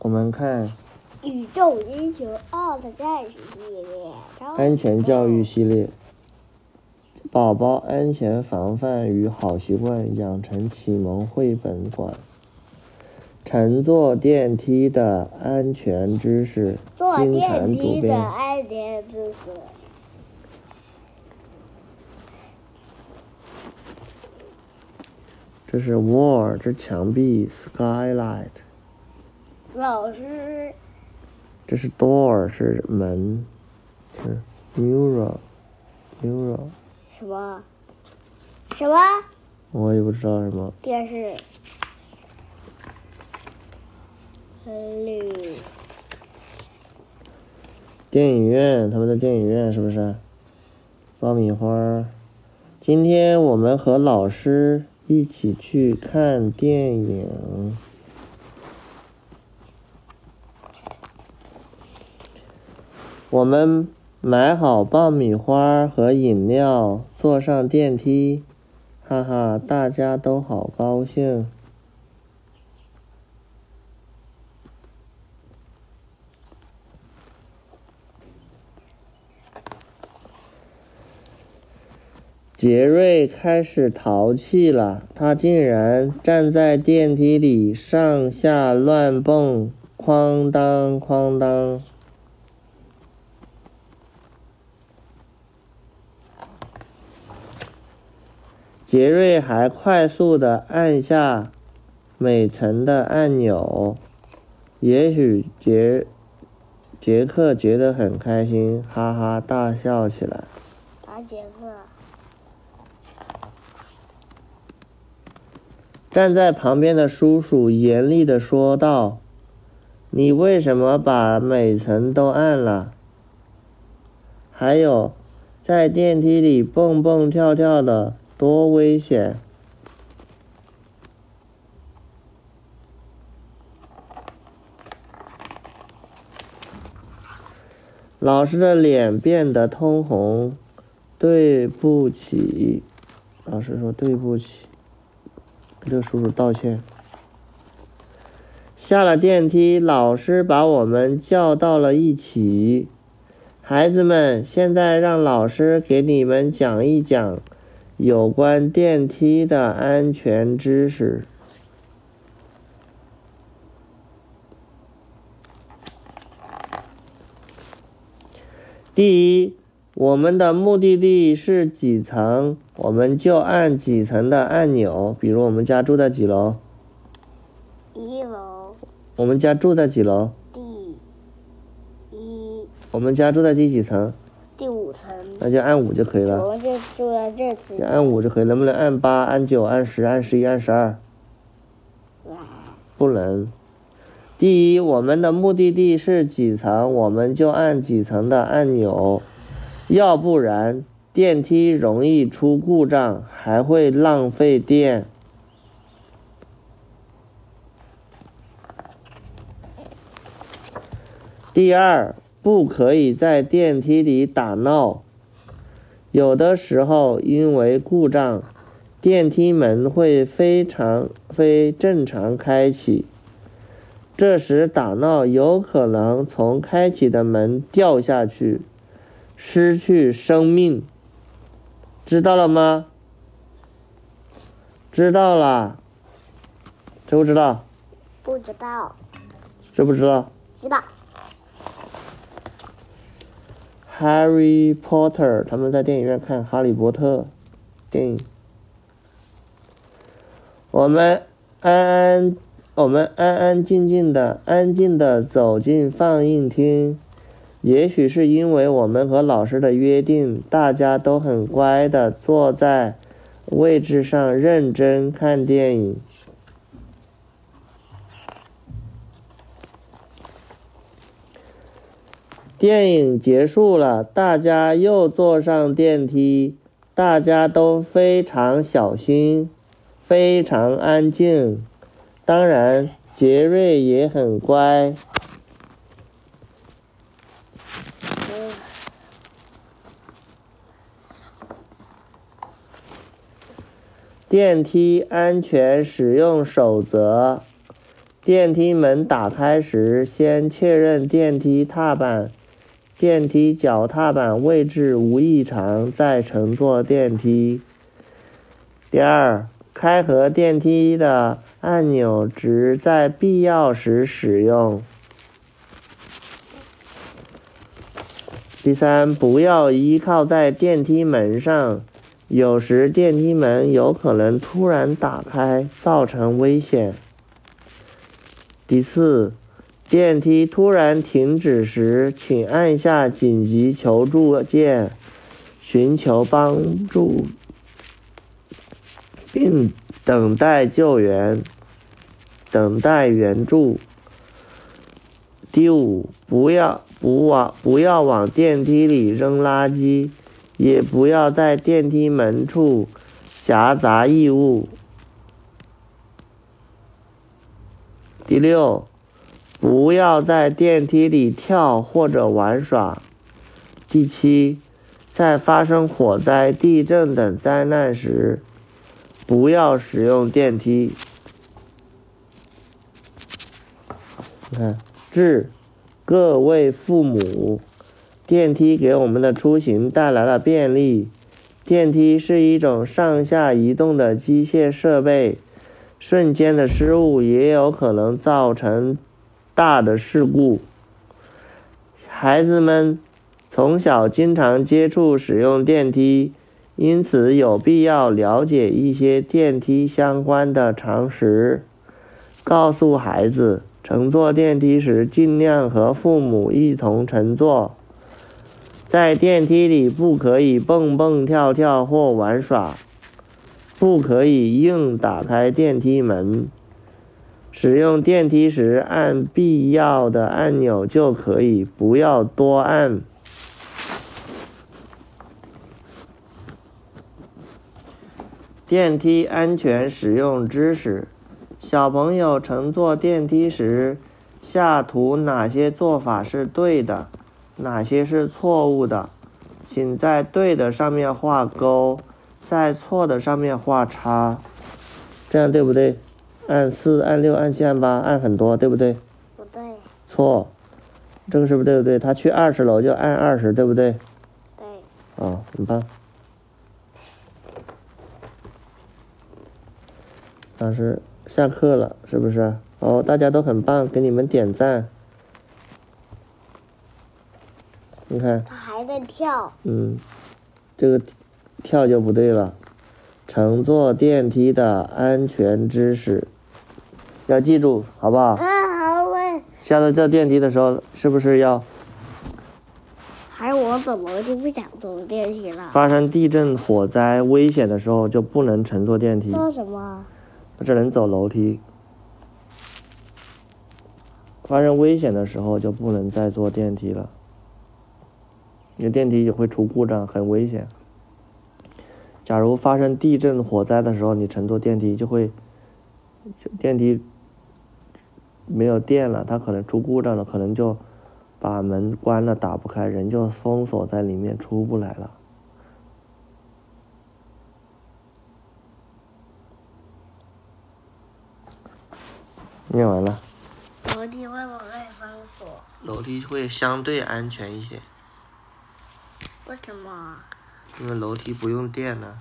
我们看宇宙英雄奥特战士系列，安全教育系列，宝宝安全防范与好习惯养成启蒙绘本馆，乘坐电梯的安全知识，坐电梯的编。安全知识。这是 wall，这墙壁 skylight，老师，这是 door 是门，是 mirror，mirror，什么？什么？我也不知道什么。电视。绿。电影院，他们在电影院是不是？爆米花。今天我们和老师一起去看电影。我们买好爆米花和饮料，坐上电梯，哈哈，大家都好高兴。杰瑞开始淘气了，他竟然站在电梯里上下乱蹦，哐当哐当。杰瑞还快速的按下每层的按钮，也许杰杰克觉得很开心，哈哈大笑起来。啊杰克。站在旁边的叔叔严厉的说道：“你为什么把每层都按了？还有，在电梯里蹦蹦跳跳的，多危险！”老师的脸变得通红。对不起，老师说对不起。跟这叔叔道歉。下了电梯，老师把我们叫到了一起。孩子们，现在让老师给你们讲一讲有关电梯的安全知识。第一，我们的目的地是几层，我们就按几层的按钮。比如我们家住在几楼？一楼我们家住在几楼？第一我们家住在第几层？第五层，那就按五就可以了，我们就住在这次。按五就可以。能不能按八、按九、按十、按十一、按十二？不能。第一，我们的目的地是几层，我们就按几层的按钮，要不然电梯容易出故障，还会浪费电。第二，不可以在电梯里打闹。有的时候因为故障，电梯门会非常非正常开启，这时打闹有可能从开启的门掉下去，失去生命。知道了吗？知道了。知不知道？不知道，知不知道？知道。Harry Potter，他们在电影院看《哈利波特》电影。我们安安，我们安安静静的、安静的走进放映厅。也许是因为我们和老师的约定，大家都很乖的坐在位置上认真看电影。电影结束了，大家又坐上电梯，大家都非常小心，非常安静。当然，杰瑞也很乖。电梯安全使用守则：电梯门打开时，先确认电梯踏板、电梯脚踏板位置无异常，再乘坐电梯。第二，开合电梯的按钮只在必要时使用。第三，不要依靠在电梯门上，有时电梯门有可能突然打开，造成危险。第四，电梯突然停止时，请按下紧急求助键，寻求帮助，并等待救援，等待援助。第五，不要不往不要往电梯里扔垃圾，也不要在电梯门处夹杂异物。第六，不要在电梯里跳或者玩耍。第七，在发生火灾、地震等灾难时，不要使用电梯。你看，致各位父母，电梯给我们的出行带来了便利。电梯是一种上下移动的机械设备。瞬间的失误也有可能造成大的事故。孩子们从小经常接触使用电梯，因此有必要了解一些电梯相关的常识。告诉孩子，乘坐电梯时尽量和父母一同乘坐。在电梯里不可以蹦蹦跳跳或玩耍。不可以硬打开电梯门。使用电梯时按必要的按钮就可以，不要多按。电梯安全使用知识：小朋友乘坐电梯时，下图哪些做法是对的，哪些是错误的？请在对的上面画勾。在错的上面画叉，这样对不对？按四、按六、按七、按八，按很多，对不对？不对。错，这个是不是对不对？他去二十楼就按二十，对不对？对。啊，很棒。老师下课了，是不是？哦，大家都很棒，给你们点赞。你看。他还在跳。嗯，这个。跳就不对了，乘坐电梯的安全知识要记住，好不好？啊，好嘞。下次坐电梯的时候，是不是要？还是我怎么就不想坐电梯了？发生地震、火灾、危险的时候就不能乘坐电梯。做什么？只能走楼梯。发生危险的时候就不能再坐电梯了，因为电梯也会出故障，很危险。假如发生地震、火灾的时候，你乘坐电梯就会，电梯没有电了，它可能出故障了，可能就把门关了，打不开，人就封锁在里面，出不来了。念完了。楼梯会不会封锁？楼梯会相对安全一些。为什么？因为楼梯不用电了。